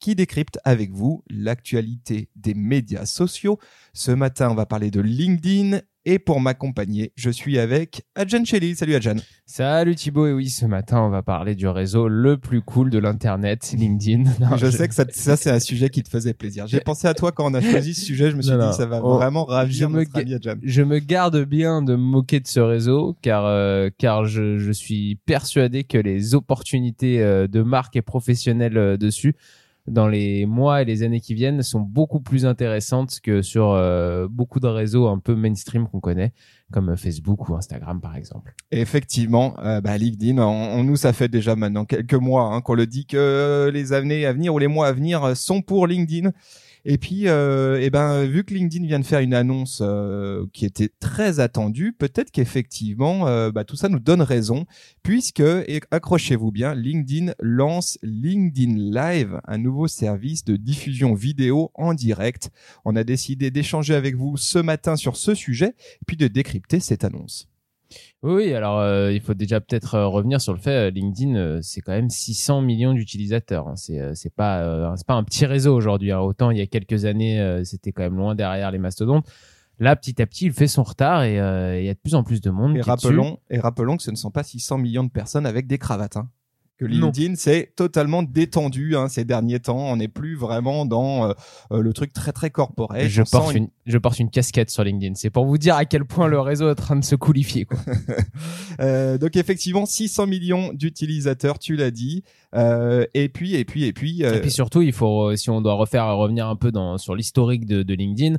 qui décrypte avec vous l'actualité des médias sociaux. Ce matin, on va parler de LinkedIn et pour m'accompagner, je suis avec Adjan Shelley. Salut Adjan. Salut Thibaut. Et oui, ce matin, on va parler du réseau le plus cool de l'Internet, LinkedIn. je, sais que ça, c'est un sujet qui te faisait plaisir. J'ai pensé à toi quand on a choisi ce sujet. Je me suis dit, ça va vraiment ravir je me, Adjan. Je me garde bien de me moquer de ce réseau car, euh, car je, je, suis persuadé que les opportunités euh, de marque et professionnelles euh, dessus dans les mois et les années qui viennent sont beaucoup plus intéressantes que sur euh, beaucoup de réseaux un peu mainstream qu'on connaît, comme Facebook ou Instagram par exemple. effectivement, euh, bah, LinkedIn, on, nous ça fait déjà maintenant quelques mois hein, qu'on le dit que les années à venir ou les mois à venir sont pour LinkedIn. Et puis, euh, eh ben, vu que LinkedIn vient de faire une annonce euh, qui était très attendue, peut-être qu'effectivement, euh, bah, tout ça nous donne raison, puisque, et accrochez-vous bien, LinkedIn lance LinkedIn Live, un nouveau service de diffusion vidéo en direct. On a décidé d'échanger avec vous ce matin sur ce sujet, et puis de décrypter cette annonce. Oui, alors euh, il faut déjà peut-être euh, revenir sur le fait euh, LinkedIn, c'est quand même 600 millions d'utilisateurs. Hein. C'est c'est pas c'est pas un petit réseau aujourd'hui. Hein. Autant il y a quelques années, c'était quand même loin derrière les mastodontes. Là, petit à petit, il fait son retard et il y a de plus en plus de monde. Et rappelons et rappelons que ce ne sont pas 600 millions de personnes avec des cravates. Hein que LinkedIn c'est totalement détendu hein, ces derniers temps. On n'est plus vraiment dans euh, euh, le truc très très corporel. Je porte une... je porte une casquette sur LinkedIn. C'est pour vous dire à quel point le réseau est en train de se coulifier. Quoi. euh, donc effectivement 600 millions d'utilisateurs, tu l'as dit. Euh, et puis et puis et puis. Et puis surtout il faut si on doit refaire revenir un peu dans sur l'historique de, de, LinkedIn,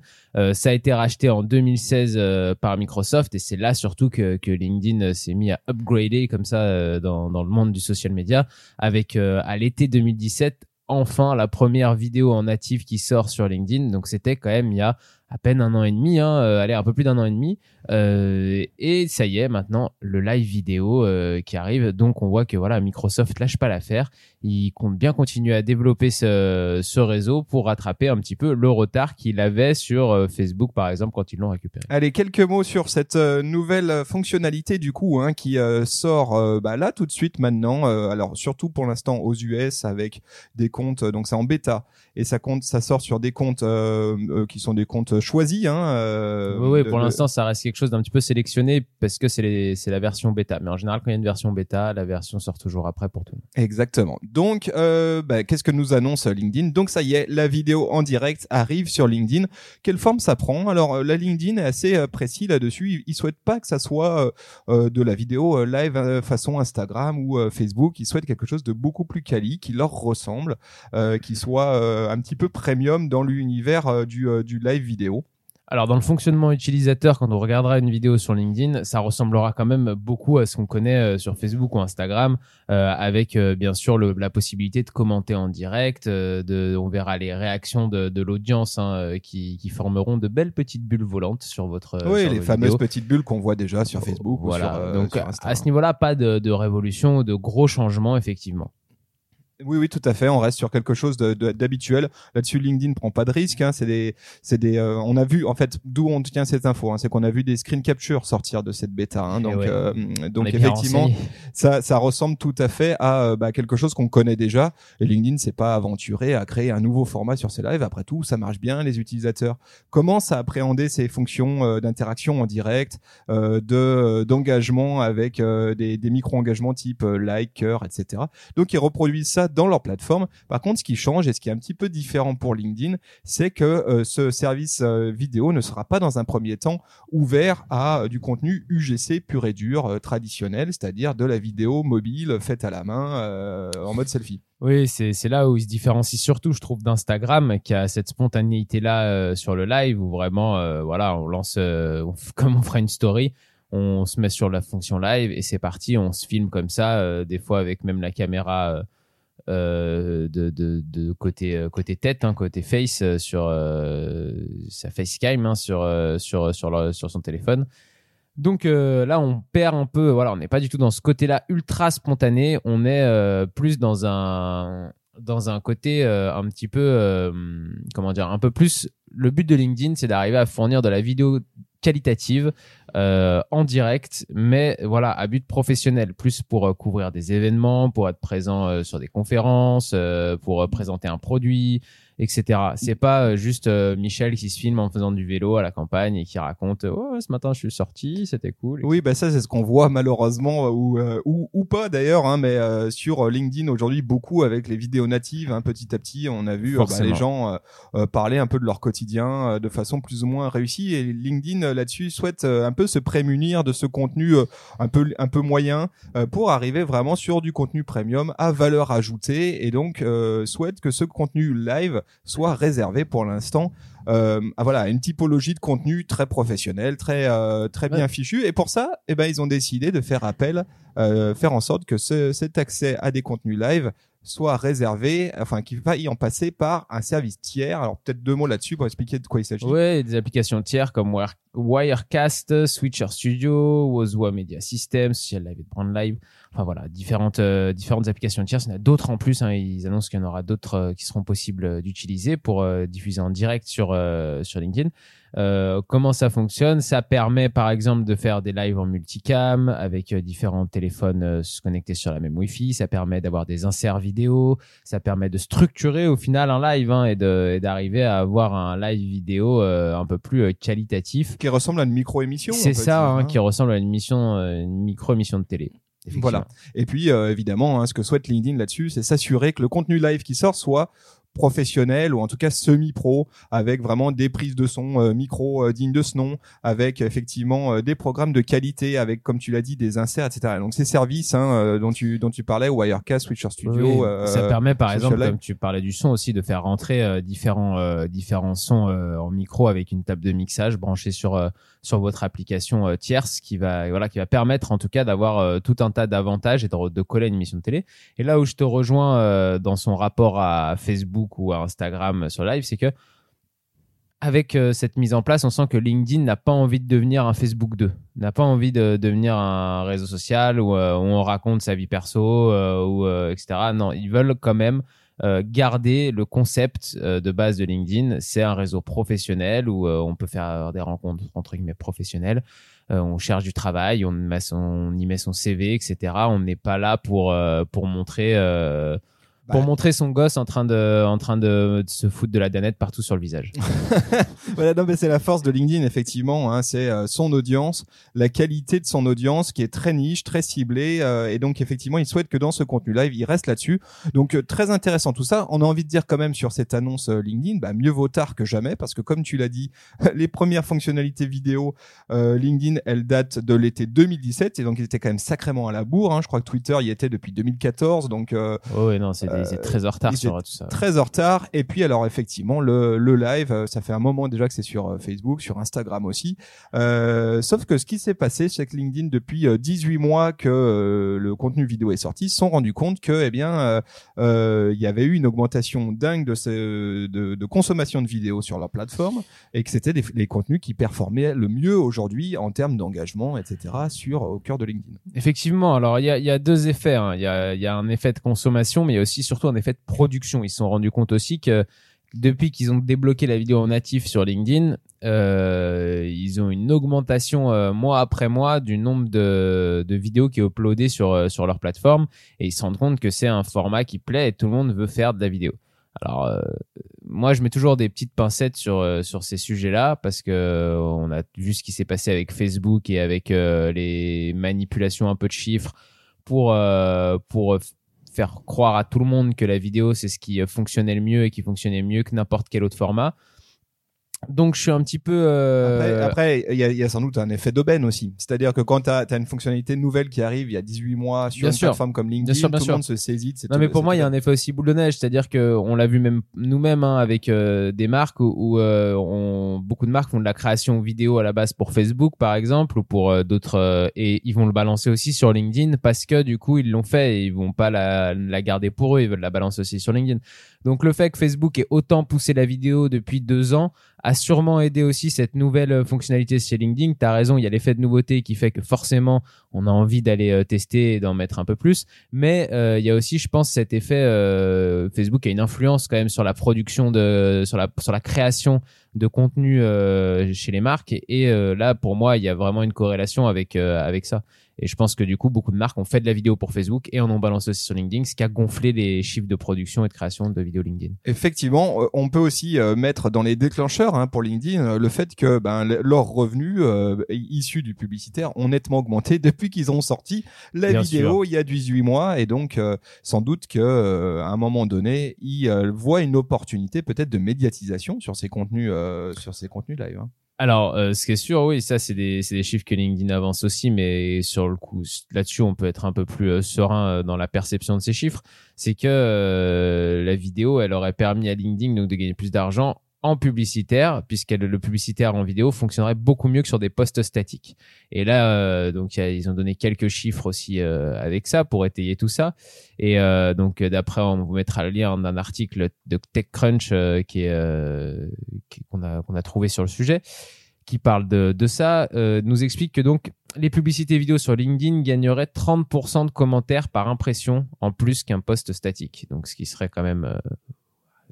ça a été racheté en 2016 par Microsoft et c'est là surtout que, que LinkedIn s'est mis à upgrader comme ça dans, dans le monde du social media avec euh, à l'été 2017 enfin la première vidéo en natif qui sort sur LinkedIn. Donc c'était quand même il y a à peine un an et demi, hein, euh, un peu plus d'un an et demi. Euh, et ça y est, maintenant le live vidéo euh, qui arrive. Donc on voit que voilà, Microsoft lâche pas l'affaire. Il compte bien continuer à développer ce, ce réseau pour rattraper un petit peu le retard qu'il avait sur euh, Facebook par exemple quand ils l'ont récupéré. Allez, quelques mots sur cette euh, nouvelle fonctionnalité du coup hein, qui sort bah, là tout de suite maintenant. alors surtout pour l'instant aux US avec des comptes, donc c'est en bêta et ça compte, ça sort sur des comptes qui sont des comptes choisi. Hein, euh, oui, pour l'instant, ça reste quelque chose d'un petit peu sélectionné parce que c'est la version bêta. Mais en général, quand il y a une version bêta, la version sort toujours après pour tout le monde. Exactement. Donc, euh, bah, qu'est-ce que nous annonce LinkedIn? Donc, ça y est, la vidéo en direct arrive sur LinkedIn. Quelle forme ça prend? Alors, euh, la LinkedIn est assez euh, précis là-dessus. Ils souhaitent pas que ça soit de la vidéo live façon Instagram ou Facebook. Ils souhaitent quelque chose de beaucoup plus quali, qui leur ressemble, qui soit un petit peu premium dans l'univers du, du live vidéo. Alors dans le fonctionnement utilisateur, quand on regardera une vidéo sur LinkedIn, ça ressemblera quand même beaucoup à ce qu'on connaît euh, sur Facebook ou Instagram, euh, avec euh, bien sûr le, la possibilité de commenter en direct. de, on verra les réactions de, de l'audience hein, qui, qui, formeront de belles petites bulles volantes sur votre. Oui, les fameuses petites bulles qu'on voit déjà sur Facebook. Voilà. Ou sur, Donc à ce niveau-là, pas de, de révolution, de gros changements effectivement. Oui, oui, tout à fait. On reste sur quelque chose d'habituel. Là-dessus, LinkedIn prend pas de risque. Hein. C'est des, c'est des. Euh, on a vu, en fait, d'où on tient cette info. Hein. c'est qu'on a vu des screen captures sortir de cette bêta. Hein. donc, euh, donc effectivement, ça, ça ressemble tout à fait à euh, bah, quelque chose qu'on connaît déjà. Et LinkedIn s'est pas aventuré à créer un nouveau format sur ses lives. Après tout, ça marche bien. Les utilisateurs commencent à appréhender ces fonctions d'interaction en direct, de d'engagement avec des, des micro-engagements type like, cœur, etc. Donc, ils reproduisent ça dans leur plateforme. Par contre, ce qui change et ce qui est un petit peu différent pour LinkedIn, c'est que euh, ce service euh, vidéo ne sera pas dans un premier temps ouvert à euh, du contenu UGC pur et dur traditionnel, c'est-à-dire de la vidéo mobile faite à la main en mode selfie. Oui, c'est là où il se différencie surtout, je trouve, d'Instagram, qui a cette spontanéité-là sur le live, où vraiment, voilà, on lance, comme on fera une story, on se met sur la fonction live et c'est parti, on se filme comme ça, des fois avec même la caméra de, de, de, côté euh, côté tête, hein, côté face euh, sur sa facecam hein, sur sur sur, sur son téléphone. Donc euh, là, on perd un peu. Voilà, on n'est pas du tout dans ce côté-là ultra spontané. On est euh, plus dans un dans un côté euh, un petit peu euh, comment dire un peu plus. Le but de LinkedIn, c'est d'arriver à fournir de la vidéo qualitative euh, en direct, mais voilà à but professionnel, plus pour euh, couvrir des événements, pour être présent euh, sur des conférences, pour présenter un produit, etc. C'est pas euh, juste euh, Michel qui se filme en faisant du vélo à la campagne et qui raconte oh ce matin je suis sorti, c'était cool. Oui, bah ça c'est ce qu'on voit malheureusement ou euh, ou, ou pas d'ailleurs, hein, mais euh, sur LinkedIn aujourd'hui beaucoup avec les vidéos natives, hein, petit à petit on a vu euh, bah, les gens euh, euh, parler un peu de leur quotidien euh, de façon plus ou moins réussie et LinkedIn euh, là-dessus souhaite euh, un peu se prémunir de ce contenu euh, un peu un peu moyen euh, pour arriver vraiment sur du contenu premium à valeur ajoutée et donc euh, souhaite que ce contenu live soit réservé pour l'instant euh, à voilà une typologie de contenu très professionnel, très euh, très bien fichu. Et pour ça, eh ben ils ont décidé de faire appel, euh, faire en sorte que ce, cet accès à des contenus live soit réservé, enfin qu'il faille en passer par un service tiers. Alors peut-être deux mots là-dessus pour expliquer de quoi il s'agit. Ouais, des applications tiers comme Wire- Wirecast, Switcher Studio, Wozua Media System, Social Live et Brand Live. Enfin voilà, différentes euh, différentes applications tiers. Il y en a d'autres en plus. Hein, ils annoncent qu'il y en aura d'autres euh, qui seront possibles euh, d'utiliser pour euh, diffuser en direct sur sur LinkedIn. Comment ça fonctionne? Ça permet par exemple de faire des lives en multicam avec différents téléphones connectés sur la même Wi-Fi. Ça permet d'avoir des inserts vidéo. Ça permet de structurer au final un live hein, et de- d'arriver à avoir un live vidéo un peu plus qualitatif. Qui ressemble à une micro-émission. on C'est ça hein, hein. qui ressemble à une mission, euh, une micro-émission de télé. Voilà. Et puis euh, évidemment, hein, ce que souhaite LinkedIn là-dessus, c'est s'assurer que le contenu live qui sort soit professionnel ou en tout cas semi-pro avec vraiment des prises de son euh, micro euh, dignes de ce nom avec effectivement euh, des programmes de qualité avec comme tu l'as dit des inserts etc donc ces services hein, euh, dont tu dont tu parlais Wirecast Switcher Studio Oui, euh, ça permet par exemple, Live. comme tu parlais du son aussi, de faire rentrer euh, différents euh, différents sons euh, en micro avec une table de mixage branchée sur euh, sur votre application euh, tierce, qui va voilà qui va permettre en tout cas d'avoir euh, tout un tas d'avantages et de, de coller à une émission de télé. Et là où je te rejoins euh, dans son rapport à Facebook ou à Instagram sur live, c'est que avec euh, cette mise en place, on sent que LinkedIn n'a pas envie de devenir un Facebook 2, n'a pas envie de devenir un réseau social où, euh, on raconte sa vie perso euh, ou etc. Non, ils veulent quand même garder le concept de base de LinkedIn. C'est un réseau professionnel où on peut faire des rencontres entre guillemets professionnelles. On cherche du travail, on, on y met son CV, etc. On n'est pas là pour pour montrer pour Bah. montrer son gosse en train de en train de, de se foutre de la danette partout sur le visage. Voilà, non, mais c'est la force de LinkedIn, effectivement. Hein, c'est euh, son audience, la qualité de son audience qui est très niche, très ciblée. euh, et donc, effectivement, il souhaite que dans ce contenu live, il reste là-dessus. Donc, euh, très intéressant tout ça. On a envie de dire quand même sur cette annonce euh, LinkedIn, bah, mieux vaut tard que jamais, parce que comme tu l'as dit, les premières fonctionnalités vidéo euh, LinkedIn, elles datent de l'été 2017. Et donc, il était quand même sacrément à la bourre. Hein. Je crois que Twitter y était depuis 2014. Donc, euh, Oh ouais, non, c'est c'est très en retard ils sur tout ça. très en retard. Et puis alors effectivement le, le live, euh, ça fait un moment déjà que c'est sur euh, Facebook, sur Instagram aussi. Euh, sauf que ce qui s'est passé chez LinkedIn depuis euh, 18 mois que euh, le contenu vidéo est sorti, se sont rendus compte que eh bien euh, euh, il y avait eu une augmentation dingue de, ce, de, de consommation de vidéos sur leur plateforme et que c'était les contenus qui performaient le mieux aujourd'hui en termes d'engagement, etc. sur au cœur de LinkedIn. Effectivement, alors il y a, y a deux effets. hein. Il y, a, il y a un effet de consommation, mais il y a aussi surtout un effet de production. Ils se sont rendus compte aussi que depuis qu'ils ont débloqué la vidéo en natif sur LinkedIn, euh, ils ont une augmentation euh, mois après mois du nombre de, vidéos qui est uploadées sur, euh, sur leur plateforme et ils se rendent compte que c'est un format qui plaît et tout le monde veut faire de la vidéo. Alors moi je mets toujours des petites pincettes sur sur ces sujets-là parce que on a vu ce qui s'est passé avec Facebook et avec les manipulations un peu de chiffres pour pour faire croire à tout le monde que la vidéo c'est ce qui euh, fonctionnait le mieux et qui fonctionnait mieux que n'importe quel autre format. Donc je suis un petit peu euh, Après, il y a, y a sans doute un effet d'aubaine aussi. C'est-à-dire que quand tu as, une fonctionnalité nouvelle qui arrive il y a 18 mois sur Bien une sûr. plateforme comme LinkedIn, Bien sûr, bien tout le monde se saisit Non mais pour moi il y a un effet aussi boule de neige, c'est-à-dire que on l'a vu même nous-mêmes hein, avec euh, des marques où, où, euh, on, beaucoup de marques font de la création vidéo à la base pour Facebook par exemple ou pour euh, d'autres euh, et ils vont le balancer aussi sur LinkedIn parce que du coup ils l'ont fait et ils vont pas la, la garder pour eux, ils veulent la balancer aussi sur LinkedIn. Donc le fait que Facebook ait autant poussé la vidéo depuis deux ans a sûrement aidé aussi cette nouvelle fonctionnalité chez LinkedIn. Tu as raison, il y a l'effet de nouveauté qui fait que forcément on a envie d'aller tester et d'en mettre un peu plus. Mais il y a aussi, je pense, cet effet Facebook a une influence quand même sur la production de, sur la, sur la création de contenu chez les marques. Et, là, pour moi, il y a vraiment une corrélation avec avec ça. Et je pense que du coup, beaucoup de marques ont fait de la vidéo pour Facebook et en ont balancé aussi sur LinkedIn, ce qui a gonflé les chiffres de production et de création de vidéos LinkedIn. Effectivement, euh, on peut aussi euh, mettre dans les déclencheurs hein, pour LinkedIn euh, le fait que ben, leurs revenus issus du publicitaire ont nettement augmenté depuis qu'ils ont sorti la vidéo il y a 18 mois. Et donc, sans doute que à un moment donné, ils voient une opportunité peut-être de médiatisation sur ces contenus, sur ces contenus live. Hein. Alors, euh, ce qui est sûr, oui, ça, c'est des, des, chiffres que LinkedIn avance aussi, mais sur le coup, là-dessus, on peut être un peu plus euh, serein euh, dans la perception de ces chiffres. C'est que la vidéo, elle aurait permis à LinkedIn de gagner plus d'argent en publicitaire, puisque le publicitaire en vidéo fonctionnerait beaucoup mieux que sur des postes statiques. Et là, euh, donc ils ont donné quelques chiffres aussi euh, avec ça pour étayer tout ça. Et euh, donc d'après, on vous mettra le lien d'un article de TechCrunch qui est qu'on a qu'on a trouvé sur le sujet, qui parle de, de ça, nous explique que donc les publicités vidéo sur LinkedIn gagneraient 30% de commentaires par impression en plus qu'un poste statique. Donc ce qui serait quand même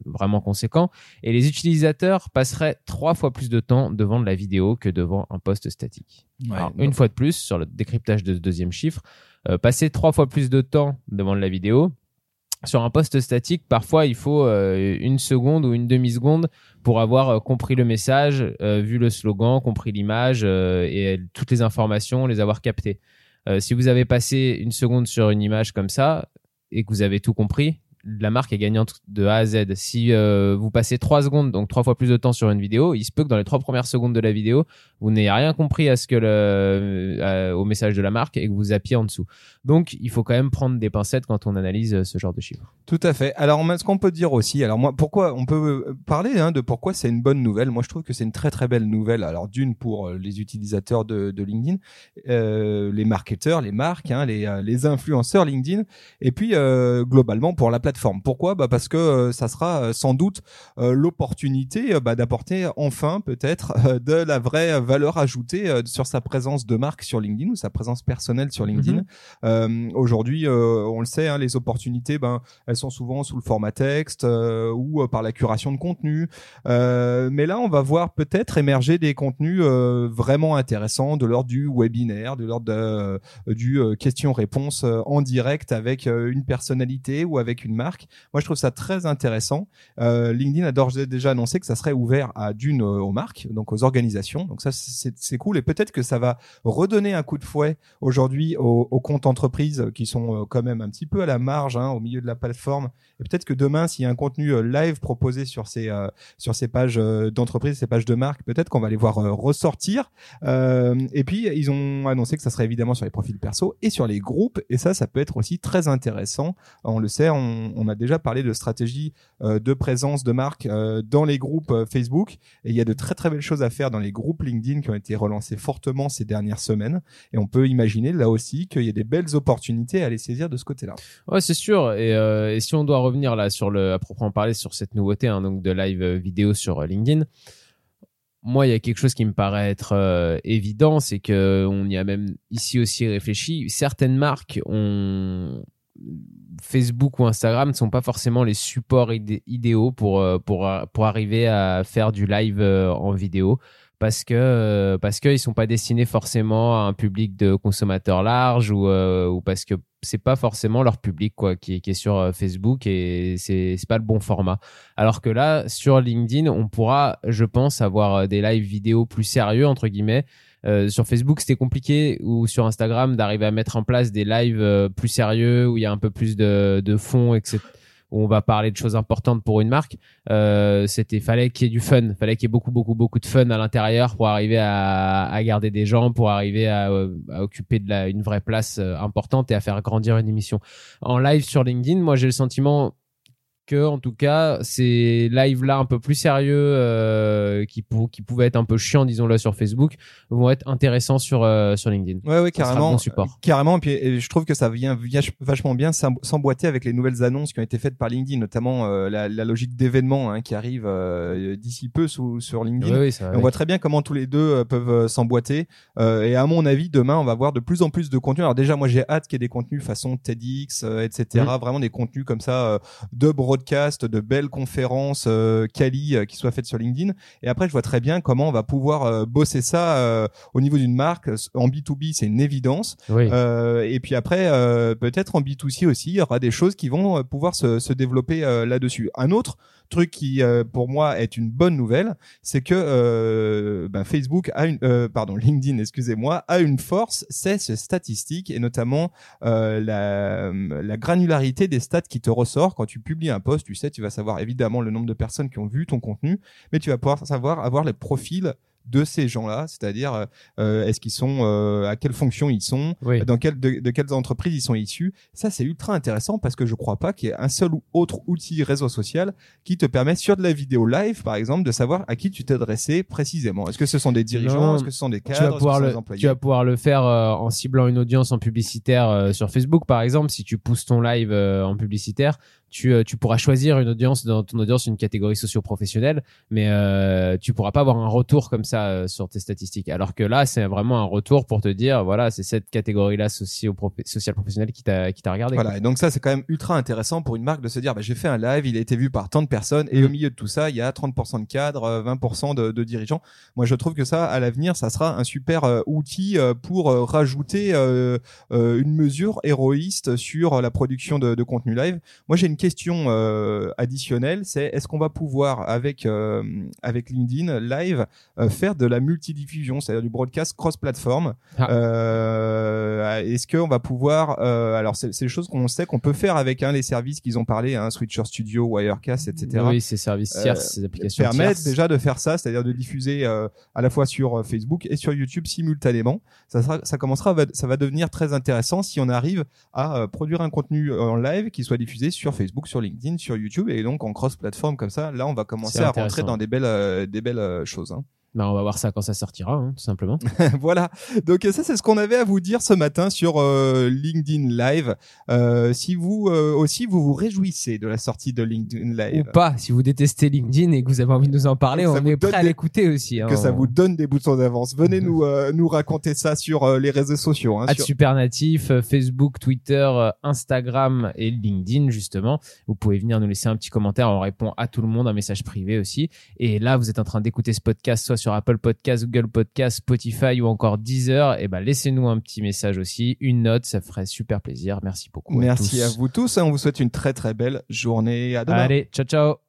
vraiment conséquent. Et les utilisateurs passeraient trois fois plus de temps devant de la vidéo que devant un poste statique. une fois de plus, sur le décryptage de ce deuxième chiffre, euh, passer trois fois plus de temps devant de la vidéo. Sur un poste statique, parfois il faut euh, une seconde ou une demi-seconde pour avoir euh, compris le message, vu le slogan, compris l'image et toutes les informations, les avoir captées. si vous avez passé une seconde sur une image comme ça et que vous avez tout compris, la marque est gagnante de A à Z. Si euh, vous passez trois secondes, donc trois fois plus de temps sur une vidéo, il se peut que dans les trois premières secondes de la vidéo, vous n'ayez rien compris à ce que euh, au message de la marque et que vous appiez en dessous. Donc, il faut quand même prendre des pincettes quand on analyse euh, ce genre de chiffres. Tout à fait. Alors, ce qu'on peut dire aussi, alors moi, pourquoi on peut parler hein, de pourquoi c'est une bonne nouvelle. Moi, je trouve que c'est une très très belle nouvelle. Alors, d'une pour les utilisateurs de, LinkedIn, euh, les marketeurs, les marques, hein, les, les influenceurs LinkedIn, et puis globalement pour la plateforme. Pourquoi? Bah Parce que euh, ça sera euh, sans doute euh, l'opportunité bah, d'apporter enfin peut-être de la vraie valeur ajoutée sur sa présence de marque sur LinkedIn ou sa présence personnelle sur LinkedIn. Mhm. Aujourd'hui, on le sait, hein, les opportunités, ben, elles sont souvent sous le format texte ou par la curation de contenu. mais là, on va voir peut-être émerger des contenus vraiment intéressants de l'ordre du webinaire, de l'ordre du question-réponse en direct avec une personnalité ou avec une marque. Moi, je trouve ça très intéressant. Euh, LinkedIn a d'ores et déjà annoncé que ça serait ouvert à d'une euh, aux marques, donc aux organisations. Donc ça, c'est cool. Et peut-être que ça va redonner un coup de fouet aujourd'hui aux, aux, comptes entreprises qui sont euh, quand même un petit peu à la marge, hein, au milieu de la plateforme. Et peut-être que demain, s'il y a un contenu euh, live proposé sur ces sur ces pages d'entreprise, ces pages de marque, peut-être qu'on va les voir ressortir. et puis, ils ont annoncé que ça serait évidemment sur les profils perso et sur les groupes. Et ça, ça peut être aussi très intéressant. On le sait, on, on a déjà parlé de stratégie euh, de présence de marque euh, dans les groupes euh, Facebook. Et il y a de très très belles choses à faire dans les groupes LinkedIn qui ont été relancés fortement ces dernières semaines. Et on peut imaginer là aussi qu'il y a des belles opportunités à les saisir de ce côté-là. Ouais, c'est sûr. Et, si on doit revenir là sur le, à proprement parler sur cette nouveauté, hein, donc de live vidéo sur LinkedIn moi, il y a quelque chose qui me paraît être évident, c'est que on y a même ici aussi réfléchi. Certaines marques ont Facebook ou Instagram ne sont pas forcément les supports idéaux pour, euh, pour, euh, pour arriver à faire du live euh, en vidéo parce que parce qu'ils sont pas destinés forcément à un public de consommateurs larges ou, ou parce que c'est pas forcément leur public quoi qui, qui est sur Facebook et c'est c'est pas le bon format. Alors que là sur LinkedIn, on pourra je pense avoir des lives vidéo plus sérieux entre guillemets euh, sur Facebook, c'était compliqué ou sur Instagram d'arriver à mettre en place des lives euh, plus sérieux où il y a un peu plus de, de fond, etc où on va parler de choses importantes pour une marque, euh, c'était fallait qu'il y ait du fun, fallait qu'il y ait beaucoup beaucoup beaucoup de fun à l'intérieur pour arriver à, à, garder des gens, pour arriver à, à occuper de la, une vraie place importante et à faire grandir une émission. En live sur LinkedIn, moi j'ai le sentiment que en tout cas ces lives là un peu plus sérieux euh, qui pour, qui pouvaient être un peu chiants disons-le sur Facebook vont être intéressants sur euh, sur LinkedIn. Ouais ouais carrément. Bon support. Carrément et puis et je trouve que ça vient vachement bien s'emboîter avec les nouvelles annonces qui ont été faites par LinkedIn notamment euh, la, la, logique d'événements hein, qui arrive euh, d'ici peu sous, sur LinkedIn. Ça, on voit très bien comment tous les deux peuvent s'emboîter et à mon avis demain on va voir de plus en plus de contenu. Alors déjà moi j'ai hâte qu'il y ait des contenus façon TEDx etc. Mmh. Vraiment des contenus comme ça de broadcast, de belles conférences euh, quali euh, qui soient faites sur LinkedIn. Et après, je vois très bien comment on va pouvoir euh, bosser ça au niveau d'une marque. En B2B, c'est une évidence. et puis après, peut-être en B2C aussi, il y aura des choses qui vont pouvoir se, se développer là-dessus. Un autre truc qui pour moi est une bonne nouvelle, c'est que ben, Facebook a une, pardon, LinkedIn, excusez-moi, a une force, c'est ce statistique et notamment la, la granularité des stats qui te ressort quand tu publies un post. Tu sais, tu vas savoir évidemment le nombre de personnes qui ont vu ton contenu, mais tu vas pouvoir savoir avoir les profils de ces gens-là, c'est-à-dire euh, euh, est-ce qu'ils sont, euh, à quelle fonction ils sont, dans quelle de, quelles entreprises ils sont issus. Ça, c'est ultra intéressant parce que je crois pas qu'il y ait un seul ou autre outil réseau social qui te permet sur de la vidéo live, par exemple, de savoir à qui tu t'es adressé précisément. Est-ce que ce sont des dirigeants, est-ce que ce sont des cadres, tu vas pouvoir le, employés? Tu vas pouvoir le faire en ciblant une audience en publicitaire sur Facebook, par exemple, si tu pousses ton live en publicitaire tu, euh, tu pourras choisir une audience dans ton audience une catégorie socio-professionnelle, mais euh, tu pourras pas avoir un retour comme ça euh, sur tes statistiques. Alors que là, c'est vraiment un retour pour te dire, voilà, c'est cette catégorie-là socio-social professionnelle qui t'a qui t'a regardé. Voilà, et donc ça, c'est quand même ultra intéressant pour une marque de se dire, bah, j'ai fait un live, il a été vu par tant de personnes, et au mm. milieu de tout ça, il y a 30% de cadres, 20% de, de, dirigeants. Moi, je trouve que ça, à l'avenir, ça sera un super outil pour rajouter une mesure héroïste sur la production de, de contenu live. Moi, j'ai une question euh, additionnelle, c'est est-ce qu'on va pouvoir avec euh, avec LinkedIn Live euh, faire de la multidiffusion, c'est-à-dire du broadcast cross-platform ah. Est-ce qu'on va pouvoir alors c'est des choses qu'on sait qu'on peut faire avec hein, les services qu'ils ont parlé, hein, Switcher Studio, Wirecast, etc. Oui, ces services tierces, ces applications permettent déjà de faire ça, c'est-à-dire de diffuser à la fois sur Facebook et sur YouTube simultanément. Ça sera, ça commencera, ça va devenir très intéressant si on arrive à produire un contenu en live qui soit diffusé sur Facebook Facebook, sur LinkedIn, sur YouTube et donc en cross-platform comme ça. Là, on va commencer à rentrer dans des belles, euh, des belles euh, choses. Hein. Bah, on va voir ça quand ça sortira, hein, tout simplement. voilà. Donc ça, c'est ce qu'on avait à vous dire ce matin sur euh, LinkedIn Live. Euh, si vous euh, aussi vous vous réjouissez de la sortie de LinkedIn Live ou pas, si vous détestez LinkedIn et que vous avez envie de nous en parler, on est prêt à l'écouter aussi. Hein, que ça vous donne des boutons d'avance. Venez nous nous raconter ça sur les réseaux sociaux. Hein, sur... Supernatif, Facebook, Twitter, Instagram et LinkedIn justement. Vous pouvez venir nous laisser un petit commentaire. On répond à tout le monde, un message privé aussi. Et là, vous êtes en train d'écouter ce podcast soit sur Apple Podcast, Google Podcast, Spotify ou encore Deezer, et eh ben laissez-nous un petit message aussi, une note, ça ferait super plaisir. Merci beaucoup. Merci à, vous tous. On vous souhaite une très très belle journée. À demain. Allez, ciao ciao.